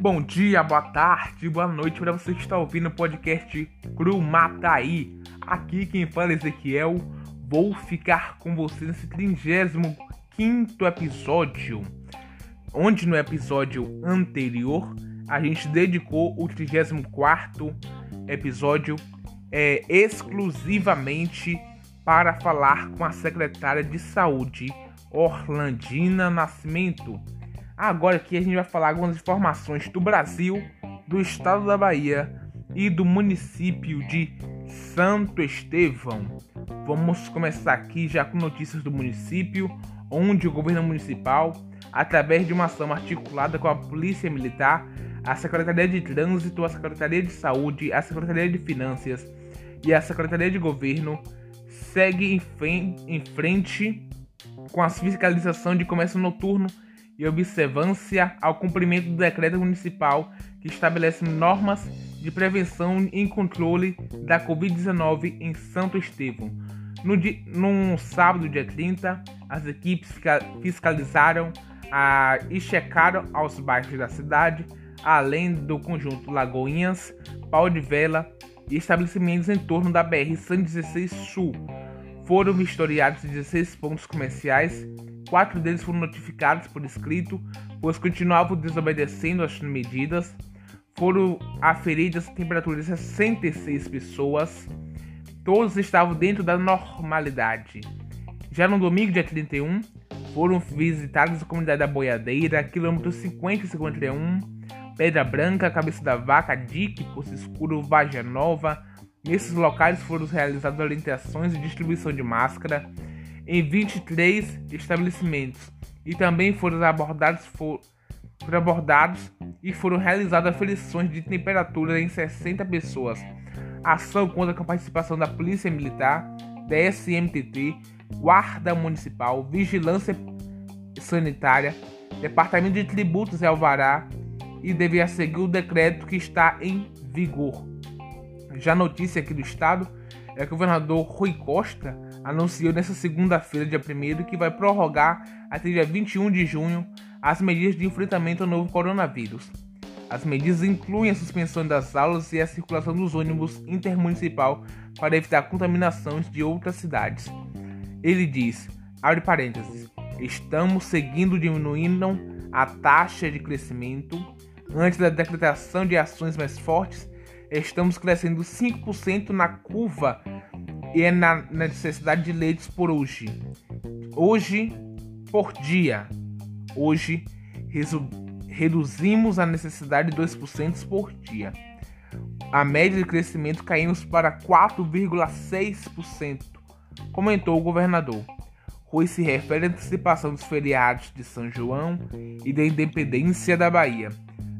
Bom dia, boa tarde, boa noite para você que está ouvindo o podcast Cru Mataí. Aqui quem fala é Ezequiel. Vou ficar com você nesse 35 episódio, onde no episódio anterior a gente dedicou o 34 episódio é, exclusivamente para falar com a secretária de saúde, Orlandina Nascimento Agora aqui a gente vai falar algumas informações do Brasil, do estado da Bahia e do município de Santo Estevão. Vamos começar aqui já com notícias do município, onde o governo municipal, através de uma ação articulada com a Polícia Militar, a Secretaria de Trânsito, a Secretaria de Saúde, a Secretaria de Finanças e a Secretaria de Governo, segue em frente com a fiscalização de comércio noturno e observância ao cumprimento do decreto municipal que estabelece normas de prevenção e controle da Covid-19 em Santo Estevão. No, sábado, dia 30, as equipes fiscalizaram a, e checaram aos bairros da cidade, além do conjunto Lagoinhas, Pau de Vela e estabelecimentos em torno da BR-116 Sul. Foram vistoriados 16 pontos comerciais Quatro deles foram notificados por escrito, pois continuavam desobedecendo as medidas. Foram aferidas temperaturas de 66 pessoas. Todos estavam dentro da normalidade. Já no domingo, dia 31, foram visitadas a comunidade da Boiadeira, quilômetros 50 e 51, Pedra Branca, Cabeça da Vaca, Dique, Poço Escuro, Vaja Nova. Nesses locais foram realizadas orientações e distribuição de máscara em 23 estabelecimentos e também foram abordados, for, foram abordados e foram realizadas aferições de temperatura em 60 pessoas. Ação conta com a participação da Polícia Militar, DSMTT, Guarda Municipal, Vigilância Sanitária, Departamento de Tributos e Alvará e devia seguir o decreto que está em vigor. Já notícia aqui do estado é que o governador Rui Costa anunciou nesta segunda-feira, dia 1 que vai prorrogar até dia 21 de junho as medidas de enfrentamento ao novo coronavírus. As medidas incluem a suspensão das aulas e a circulação dos ônibus intermunicipal para evitar contaminações de outras cidades. Ele diz, abre parênteses, estamos seguindo diminuindo a taxa de crescimento. Antes da decretação de ações mais fortes, estamos crescendo 5% na curva e é na, necessidade de leitos por hoje. Hoje, por dia. Hoje, reduzimos a necessidade de 2% por dia. A média de crescimento caímos para 4,6%, comentou o governador. Rui se refere à antecipação dos feriados de São João e da independência da Bahia.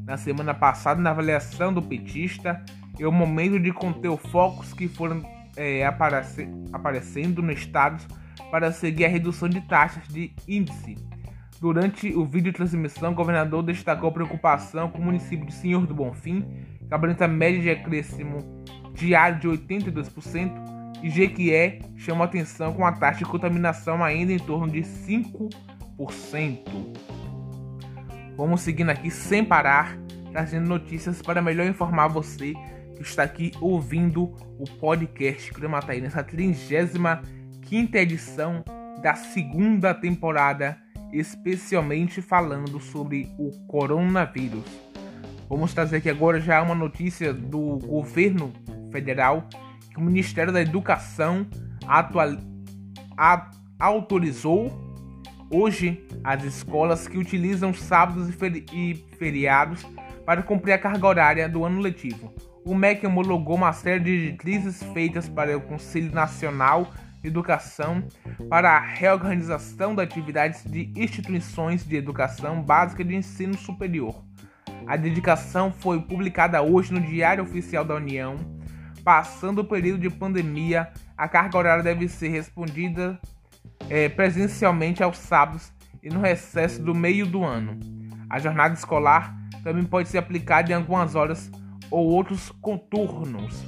Na semana passada, na avaliação do petista, é o momento de conter os focos que foram é, aparece, aparecendo no estado para seguir a redução de taxas de índice. Durante o vídeo de transmissão, o governador destacou preocupação com o município de Senhor do Bonfim, que apresenta média de acréscimo diário de 82%, e Jequié chama atenção com a taxa de contaminação ainda em torno de 5%. Vamos seguindo aqui sem parar, trazendo notícias para melhor informar você que está aqui ouvindo o podcast Cremataí nessa 35 edição da segunda temporada, especialmente falando sobre o coronavírus. Vamos trazer aqui agora já uma notícia do governo federal que o Ministério da Educação atual, a, autorizou hoje as escolas que utilizam sábados e, feri e feriados para cumprir a carga horária do ano letivo o MEC homologou uma série de diretrizes feitas para o Conselho Nacional de Educação para a reorganização das atividades de instituições de educação básica de ensino superior. A dedicação foi publicada hoje no Diário Oficial da União. Passando o período de pandemia, a carga horária deve ser respondida é, presencialmente aos sábados e no recesso do meio do ano. A jornada escolar também pode ser aplicada em algumas horas ou outros contornos.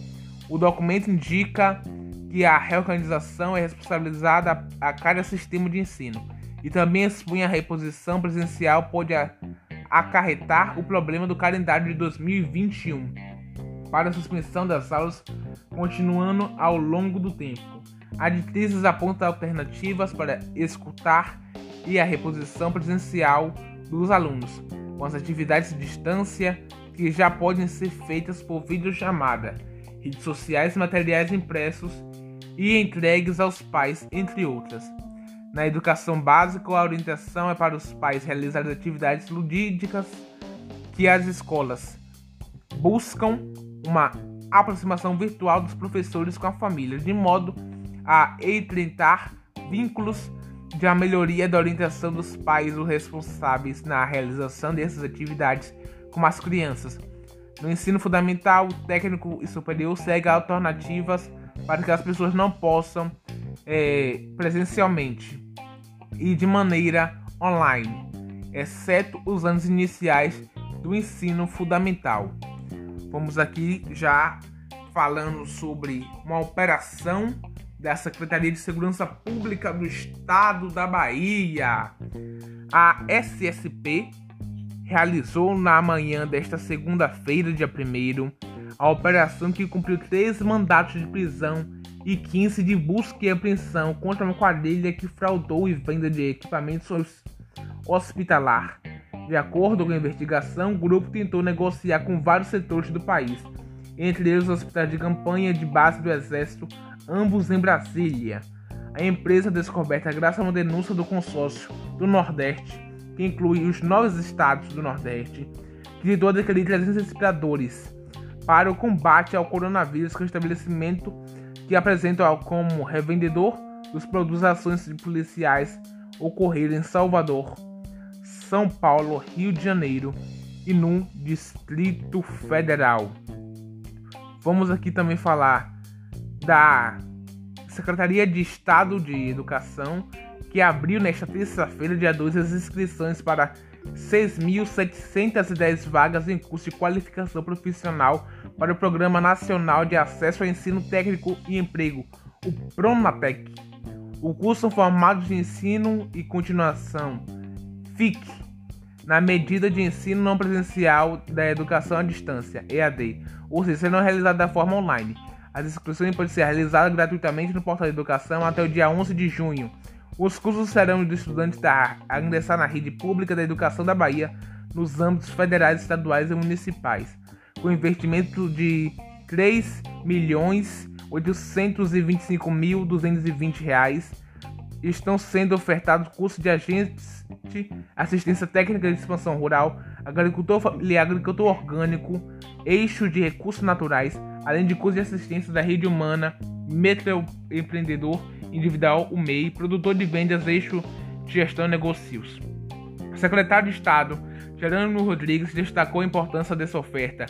O documento indica que a reorganização é responsabilizada a cada sistema de ensino e também expõe a reposição presencial pode acarretar o problema do calendário de 2021 para a suspensão das aulas continuando ao longo do tempo. A diretrizes aponta alternativas para escutar e a reposição presencial dos alunos, com as atividades de distância que já podem ser feitas por videochamada, redes sociais, materiais impressos e entregues aos pais, entre outras. Na educação básica, a orientação é para os pais realizarem atividades ludídicas que as escolas buscam uma aproximação virtual dos professores com a família, de modo a estreitar vínculos de a melhoria da orientação dos pais os responsáveis na realização dessas atividades com as crianças. No ensino fundamental, técnico e superior segue alternativas para que as pessoas não possam é, presencialmente e de maneira online, exceto os anos iniciais do ensino fundamental. Vamos aqui já falando sobre uma operação da Secretaria de Segurança Pública do Estado da Bahia. A SSP realizou na manhã desta segunda-feira, dia 1 a operação que cumpriu três mandatos de prisão e 15 de busca e apreensão contra uma quadrilha que fraudou e venda de equipamentos hospitalar. De acordo com a investigação, o grupo tentou negociar com vários setores do país, entre eles os hospitais de campanha de base do Exército, ambos em Brasília. A empresa descoberta graças a uma denúncia do consórcio do Nordeste, que inclui os nove estados do Nordeste, que tentou adquirir 300 respiradores para o combate ao coronavírus com o estabelecimento que apresenta como revendedor dos produtos ações policiais ocorreram em Salvador, São Paulo, Rio de Janeiro e no Distrito Federal. Vamos aqui também falar da Secretaria de Estado de Educação, que abriu nesta terça-feira, dia 2, as inscrições para 6.710 vagas em curso de qualificação profissional para o Programa Nacional de Acesso ao Ensino Técnico e Emprego, o PRONATEC. O curso formado de ensino e continuação, FIC, na medida de ensino não presencial da educação à distância, EAD, ou seja, serão realizadas da forma online. As inscrições podem ser realizadas gratuitamente no portal de educação até o dia 11 de junho. Os cursos serão de estudantes a ingressar na rede pública da educação da Bahia nos âmbitos federais, estaduais e municipais, com investimento de 3.825.220 reais. Estão sendo ofertados cursos de agente, assistência técnica de expansão rural, agricultor familiar, agricultor orgânico, eixo de recursos naturais, além de cursos de assistência da rede humana, empreendedor individual, o MEI, produtor de vendas, eixo de gestão e negócios. O secretário de Estado, Gerônimo Rodrigues, destacou a importância dessa oferta.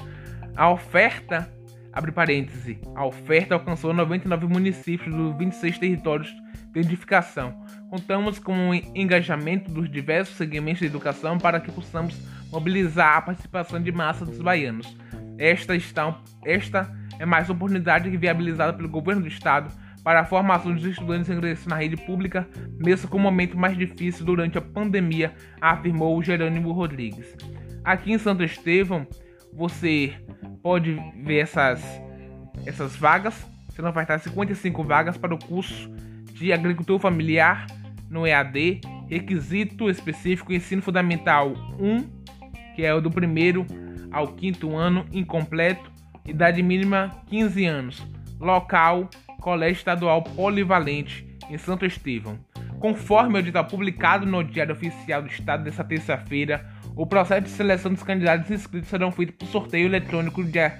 A oferta, abre parêntese, a oferta alcançou 99 municípios dos 26 territórios de edificação. Contamos com o engajamento dos diversos segmentos de educação para que possamos mobilizar a participação de massa dos baianos. Esta, está, esta é mais oportunidade viabilizada pelo governo do estado para a formação dos estudantes ingressos na rede pública, mesmo com o momento mais difícil durante a pandemia, afirmou Jerônimo Rodrigues. Aqui em Santo Estevão, você pode ver essas, essas vagas. Vai estar 55 vagas para o curso de agricultura familiar no EAD, requisito específico ensino fundamental 1, que é o do primeiro ao quinto ano incompleto, idade mínima 15 anos, local Colégio Estadual Polivalente em Santo Estevão. Conforme o edital publicado no Diário Oficial do Estado desta terça-feira, o processo de seleção dos candidatos inscritos será feito por sorteio eletrônico dia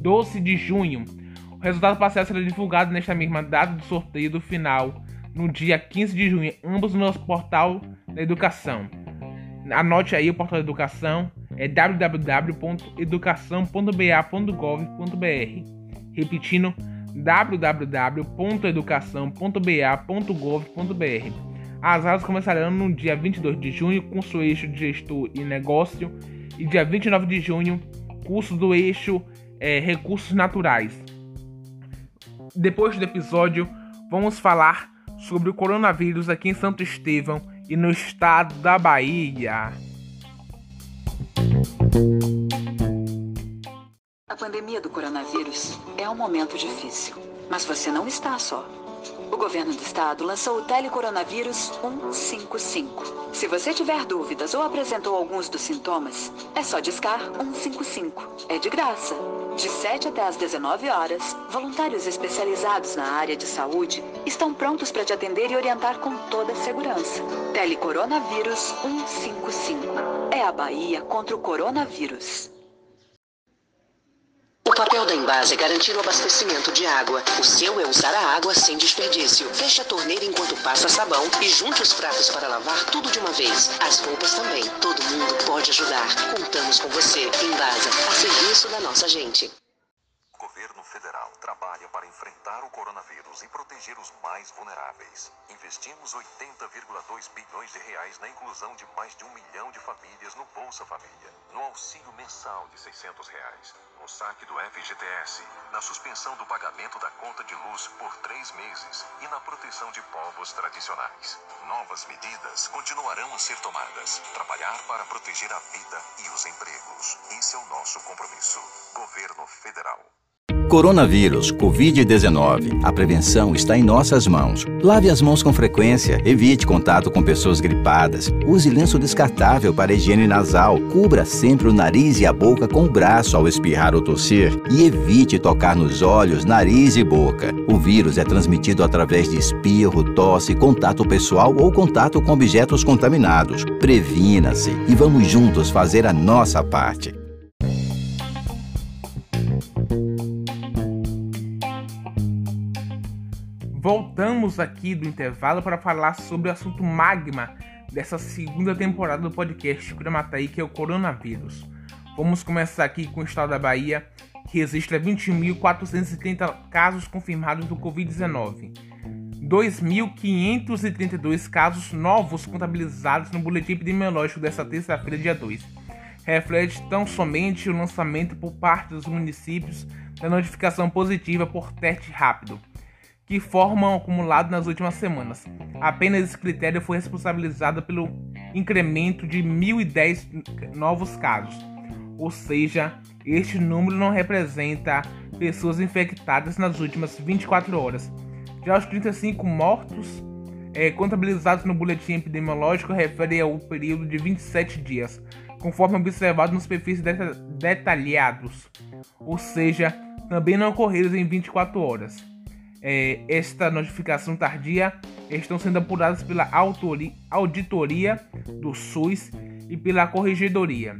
12 de junho. O resultado parcial será divulgado nesta mesma data do sorteio do final, no dia 15 de junho, ambos no nosso portal da educação. Anote aí o portal da educação, é www.educação.ba.gov.br. Repetindo, www.educação.ba.gov.br. As aulas começarão no dia 22 de junho, com o eixo de gestor e negócio, e dia 29 de junho, curso do eixo é, recursos naturais. Depois do episódio, vamos falar sobre o coronavírus aqui em Santo Estevão e no estado da Bahia. A pandemia do coronavírus é um momento difícil, mas você não está só. O governo do estado lançou o Telecoronavírus 155. Se você tiver dúvidas ou apresentou alguns dos sintomas, é só discar 155. É de graça. De 7 até às 19 horas, voluntários especializados na área de saúde estão prontos para te atender e orientar com toda a segurança. Telecoronavírus 155. É a Bahia contra o coronavírus. O papel da Embase é garantir o abastecimento de água. O seu é usar a água sem desperdício. Feche a torneira enquanto passa sabão e junte os pratos para lavar tudo de uma vez. As roupas também. Todo mundo pode ajudar. Contamos com você. Embasa, a serviço da nossa gente. Trabalha para enfrentar o coronavírus e proteger os mais vulneráveis. Investimos 80,2 bilhões de reais na inclusão de mais de um milhão de famílias no Bolsa Família, no auxílio mensal de 600 reais, no saque do FGTS, na suspensão do pagamento da conta de luz por três meses e na proteção de povos tradicionais. Novas medidas continuarão a ser tomadas. Trabalhar para proteger a vida e os empregos. Esse é o nosso compromisso. Governo Federal. Coronavírus, Covid-19. A prevenção está em nossas mãos. Lave as mãos com frequência, evite contato com pessoas gripadas, use lenço descartável para higiene nasal, cubra sempre o nariz e a boca com o braço ao espirrar ou tossir e evite tocar nos olhos, nariz e boca. O vírus é transmitido através de espirro, tosse, contato pessoal ou contato com objetos contaminados. Previna-se e vamos juntos fazer a nossa parte. Voltamos aqui do intervalo para falar sobre o assunto magma dessa segunda temporada do podcast Curamataí, que é o coronavírus. Vamos começar aqui com o estado da Bahia, que registra 21.430 casos confirmados do Covid-19. 2.532 casos novos contabilizados no boletim epidemiológico desta terça-feira, dia 2. Reflete tão somente o lançamento por parte dos municípios da notificação positiva por teste rápido que formam acumulado nas últimas semanas. Apenas esse critério foi responsabilizado pelo incremento de 1.010 novos casos, ou seja, este número não representa pessoas infectadas nas últimas 24 horas. Já os 35 mortos é, contabilizados no boletim epidemiológico referem ao período de 27 dias, conforme observado nos perfis detalhados, ou seja, também não ocorreram em 24 horas é, esta notificação tardia estão sendo apuradas pela auditoria do SUS e pela corregedoria.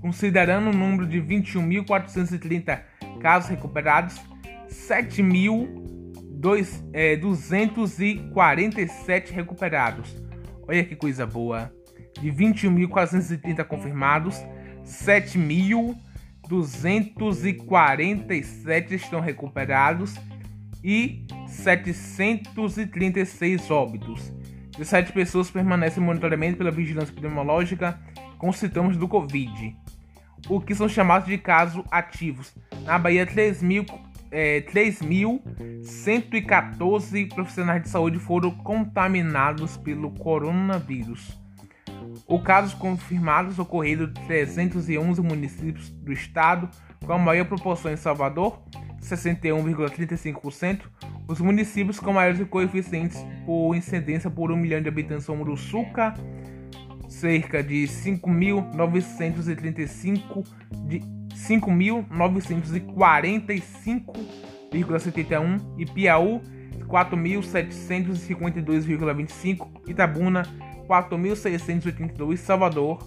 Considerando o número de 21.430 casos recuperados, 7.247 é, recuperados. Olha que coisa boa! De 21.430 confirmados, 7.247 estão recuperados e 736 óbitos. 17 pessoas permanecem em monitoramento pela vigilância epidemiológica com sintomas do Covid, o que são chamados de casos ativos. Na Bahia, 3.114 é, profissionais de saúde foram contaminados pelo coronavírus. Os casos confirmados ocorreram em 311 municípios do estado, com a maior proporção em Salvador, 61,35%, os municípios com maiores coeficientes por incidência por 1 milhão de habitantes são Uruçuca, cerca de 5.935 de 5.945,71 e Piauí 4.752,25, Itabuna 4.682, Salvador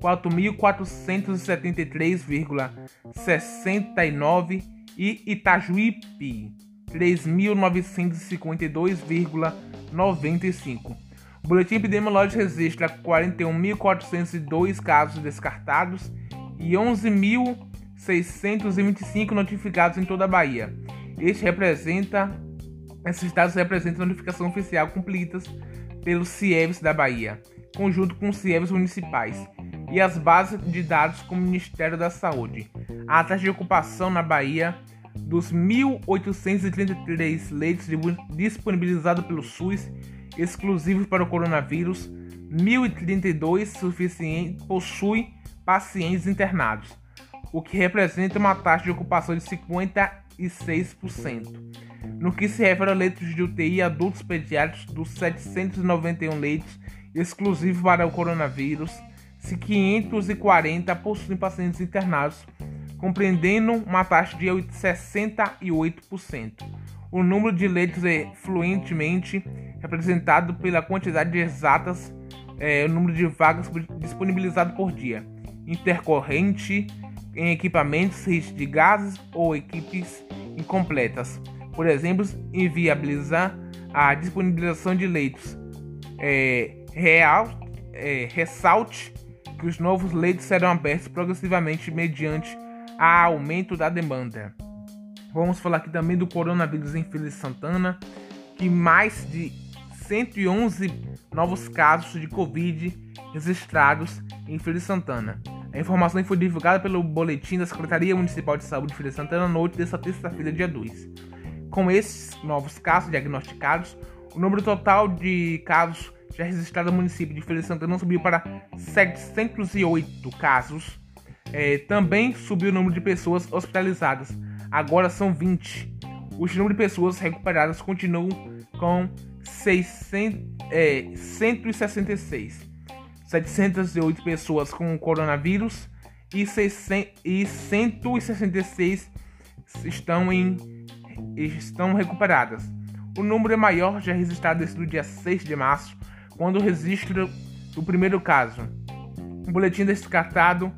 4.473,69 e Itajuípe 3.952,95. O boletim epidemiológico registra 41.402 casos descartados e 11.625 notificados em toda a Bahia. Este representa, esses dados representam a notificação oficial cumpridas pelos CIEVs da Bahia, conjunto com os CIEVs municipais e as bases de dados com o Ministério da Saúde. A taxa de ocupação na Bahia dos 1.833 leitos disponibilizados pelo SUS exclusivos para o coronavírus 1.032 suficiente, possui pacientes internados, o que representa uma taxa de ocupação de 56%. No que se refere a leitos de UTI adultos pediátricos, dos 791 leitos exclusivos para o coronavírus, 540 possuem pacientes internados, compreendendo uma taxa de 68%. O número de leitos é fluentemente representado pela quantidade de exatas, é, o número de vagas disponibilizado por dia, intercorrente em equipamentos de gases ou equipes incompletas. Por exemplo, inviabilizar a disponibilização de leitos. É, real, é, ressalte que os novos leitos serão abertos progressivamente mediante a aumento da demanda. Vamos falar aqui também do coronavírus em Feira de Santana, que mais de 111 novos casos de Covid registrados em Feira de Santana. A informação foi divulgada pelo boletim da Secretaria Municipal de Saúde de Feira de Santana à noite desta terça-feira, dia 2. Com esses novos casos diagnosticados, o número total de casos já registrados no município de Feira de Santana subiu para 708 casos. É, também subiu o número de pessoas hospitalizadas, agora são 20. O número de pessoas recuperadas continuam com 600, é, 166. 708 pessoas com coronavírus e, 600, e 166 estão, em, estão recuperadas. O número é maior já registrado desde o dia 6 de março, quando o registro do primeiro caso. O boletim descartado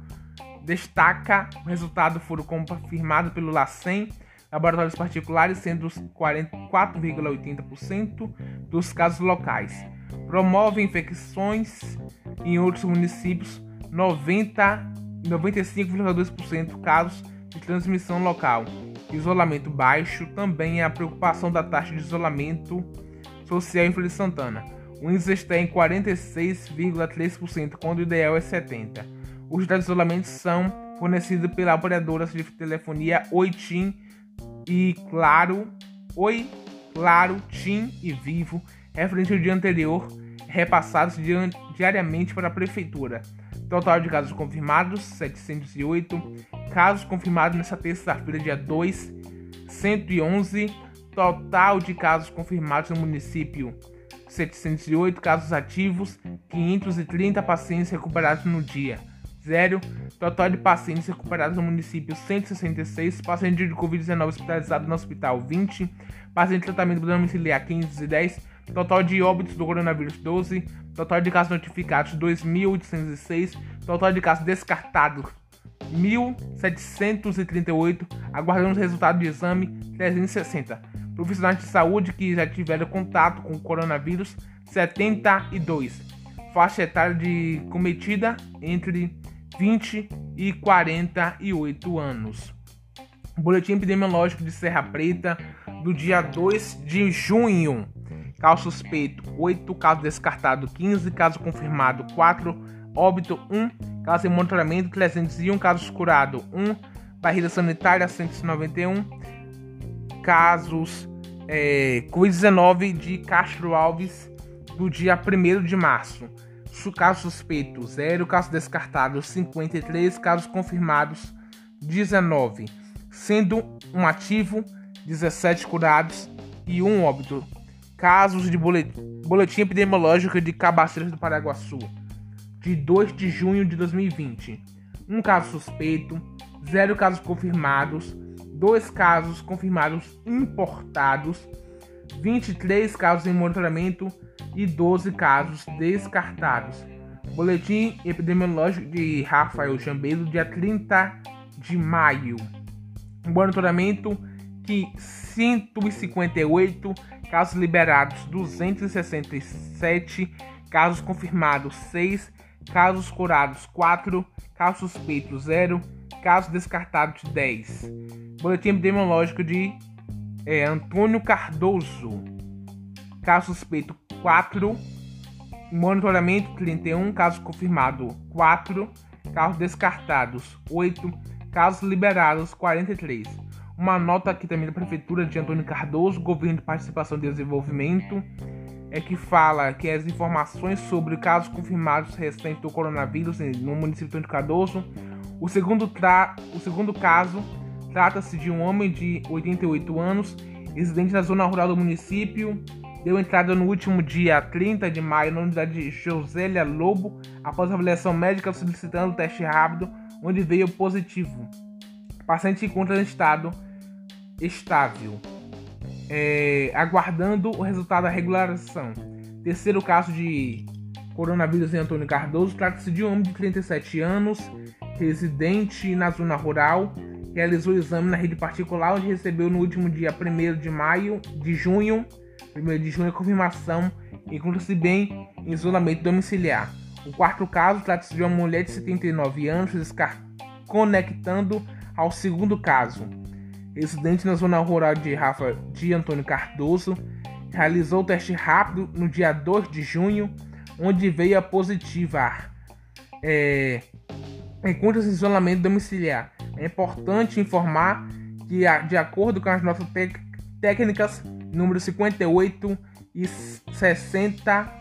destaca o resultado foram confirmados pelo LACEN, laboratórios particulares, sendo 44,80% dos casos locais. Promove infecções em outros municípios, 95,2% casos de transmissão local. Isolamento baixo também é a preocupação da taxa de isolamento social em Feira Santana. O índice está em 46,3%, quando o ideal é 70%. Os dados de isolamento são fornecidos pela operadora de telefonia Oi TIM e Claro, Oi, Claro, TIM e Vivo, referente ao dia anterior, repassados diariamente para a prefeitura. Total de casos confirmados: 708. Casos confirmados nesta terça-feira, dia 2, 111. Total de casos confirmados no município: 708 casos ativos, 530 pacientes recuperados no dia. Zero. Total de pacientes recuperados no município 166, pacientes de Covid-19 hospitalizados no hospital 20, pacientes de tratamento domiciliar 510, total de óbitos do coronavírus 12, total de casos notificados 2.806, total de casos descartados 1.738, aguardando o resultado de exame 360. Profissionais de saúde que já tiveram contato com o coronavírus 72. Faixa etária de cometida entre 20 e 48 anos. Boletim epidemiológico de Serra Preta do dia 2 de junho. Caso suspeito 8, caso descartado 15, caso confirmado 4, óbito 1, caso em monitoramento 301, casos curado 1, barreira sanitária 191, casos é, Covid-19 de Castro Alves do dia 1 de março. Caso suspeito 0, caso descartado 53, casos confirmados 19, sendo um ativo, 17 curados e um óbito. Casos de boletim, boletim epidemiológico de Cabaceiras do Paraguaçu, de 2 de junho de 2020. Um caso suspeito, zero casos confirmados, dois casos confirmados importados, 23 casos em monitoramento e 12 casos descartados. Boletim epidemiológico de Rafael Jambeiro, dia 30 de maio. Monitoramento que 158 casos liberados 267, casos confirmados 6, casos curados 4, casos suspeitos 0, casos descartados 10. Boletim epidemiológico de é, Antônio Cardoso, caso suspeito 4, monitoramento 31, casos confirmados 4, casos descartados 8, casos liberados 43 uma nota aqui também da Prefeitura de Antônio Cardoso, Governo de Participação e Desenvolvimento. É que fala que as informações sobre casos confirmados recentes do coronavírus no município de Cardoso. O segundo, tra o segundo caso trata-se de um homem de 88 anos, residente na zona rural do município. Deu entrada no último dia 30 de maio na unidade de Josélia Lobo, após avaliação médica solicitando teste rápido, onde veio positivo. O paciente encontra em estado estável é, aguardando o resultado da regularização. Terceiro caso de coronavírus em Antônio Cardoso trata-se de um homem de 37 anos, residente na zona rural, realizou o exame na rede particular, onde recebeu no último dia 1 de maio, de junho, 1 de junho, a confirmação, encontra-se bem em isolamento domiciliar. O quarto caso trata-se de uma mulher de 79 anos, conectando ao segundo caso residente na zona rural de Rafa de Antônio Cardoso, realizou o teste rápido no dia 2 de junho, onde veio a positiva. É, Encontra-se em isolamento domiciliar. É importante informar que, de acordo com as nossas técnicas, número 58 e 60,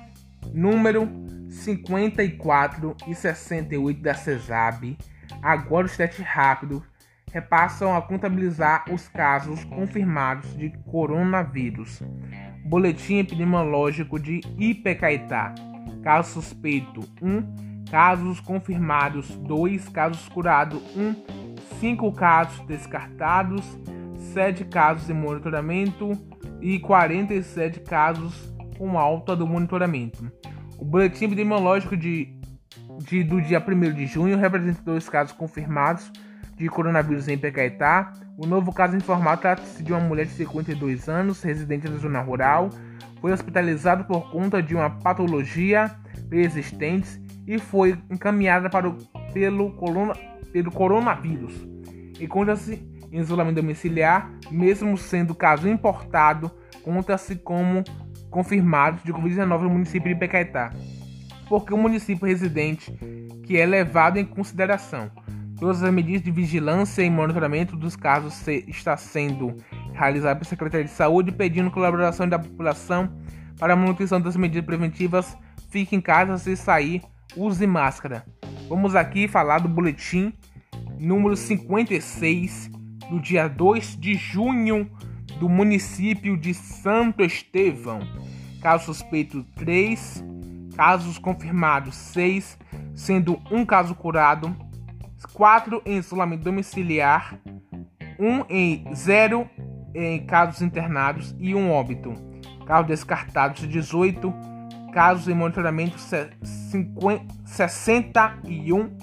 número 54 e 68 da CESAB, agora o teste rápido repassam a contabilizar os casos confirmados de coronavírus. Boletim epidemiológico de Ipecaetá. Caso suspeito 1, casos confirmados 2, casos curados 1, 5 casos descartados, 7 casos em monitoramento e 47 casos com alta do monitoramento. O boletim epidemiológico de, de do dia 1 de junho representa dois casos confirmados de coronavírus em Pecaetá. O novo caso informado trata-se de uma mulher de 52 anos, residente da zona rural. Foi hospitalizada por conta de uma patologia persistente e foi encaminhada para o, pelo, corona, pelo coronavírus. Encontra-se em isolamento domiciliar, mesmo sendo caso importado, conta-se como confirmados de Covid-19 no município de Pecaetá, porque o município residente que é levado em consideração. Todas as medidas de vigilância e monitoramento dos casos se, está sendo realizada pela Secretaria de Saúde, pedindo colaboração da população para a manutenção das medidas preventivas. Fique em casa se sair, use máscara. Vamos aqui falar do boletim número 56 do dia 2 de junho do município de Santo Estevão. Caso suspeito 3, casos confirmados 6, sendo um caso curado 4 em isolamento domiciliar, 1 em 0 em casos internados e 1 óbito. Casos descartados 18, casos em monitoramento 50, 61,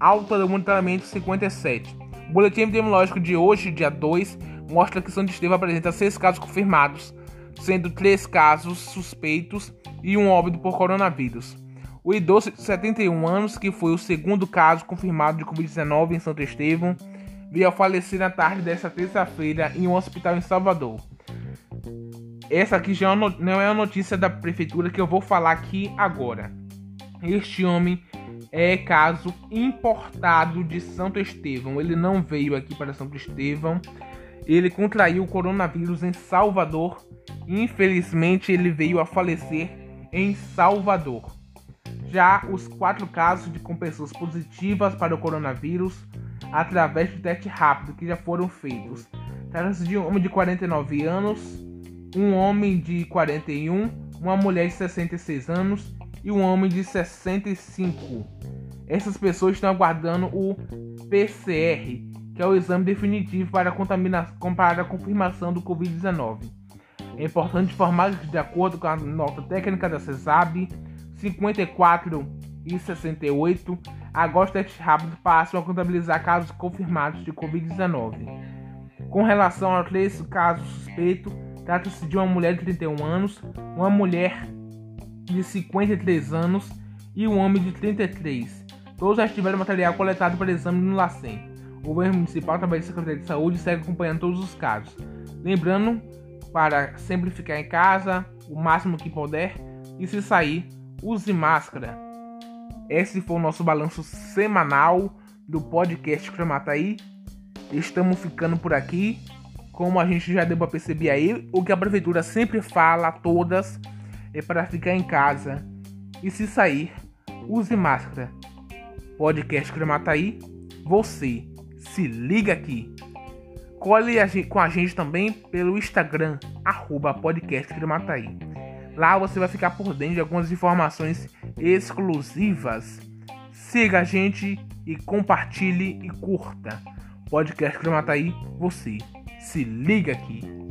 alta do monitoramento 57. O boletim epidemiológico de hoje, dia 2, mostra que São Estevão apresenta 6 casos confirmados, sendo 3 casos suspeitos e um óbito por coronavírus. O idoso de 71 anos, que foi o segundo caso confirmado de Covid-19 em Santo Estevão, veio a falecer na tarde desta terça-feira em um hospital em Salvador. Essa aqui já é não é a notícia da prefeitura que eu vou falar aqui agora. Este homem é caso importado de Santo Estevão. Ele não veio aqui para Santo Estevão. Ele contraiu o coronavírus em Salvador. Infelizmente, ele veio a falecer em Salvador. Já os quatro casos de com pessoas positivas para o coronavírus através de teste rápido que já foram feitos. Trata-se de um homem de 49 anos, um homem de 41, uma mulher de 66 anos e um homem de 65. Essas pessoas estão aguardando o PCR, que é o exame definitivo para a, para a confirmação do Covid-19. É importante informar que, de acordo com a nota técnica da CESAB, 54 e 68, agora os testes rápidos passam a contabilizar casos confirmados de Covid-19. Com relação aos três casos suspeitos, trata-se de uma mulher de 31 anos, uma mulher de 53 anos e um homem de 33. Todos já tiveram material coletado para exame no LACEN. O governo municipal, através da Secretaria de Saúde, segue acompanhando todos os casos. Lembrando, para sempre ficar em casa o máximo que puder e se sair, use máscara. Esse foi o nosso balanço semanal do podcast Cremataí. Estamos ficando por aqui. Como a gente já deu para perceber aí, o que a prefeitura sempre fala a todas é para ficar em casa e se sair, use máscara. Podcast Cremataí, você se liga aqui. Cole com a gente também pelo Instagram, arroba podcast Cremataí. Lá você vai ficar por dentro de algumas informações exclusivas. Siga a gente e compartilhe e curta. Podcast Cremataí, você se liga aqui.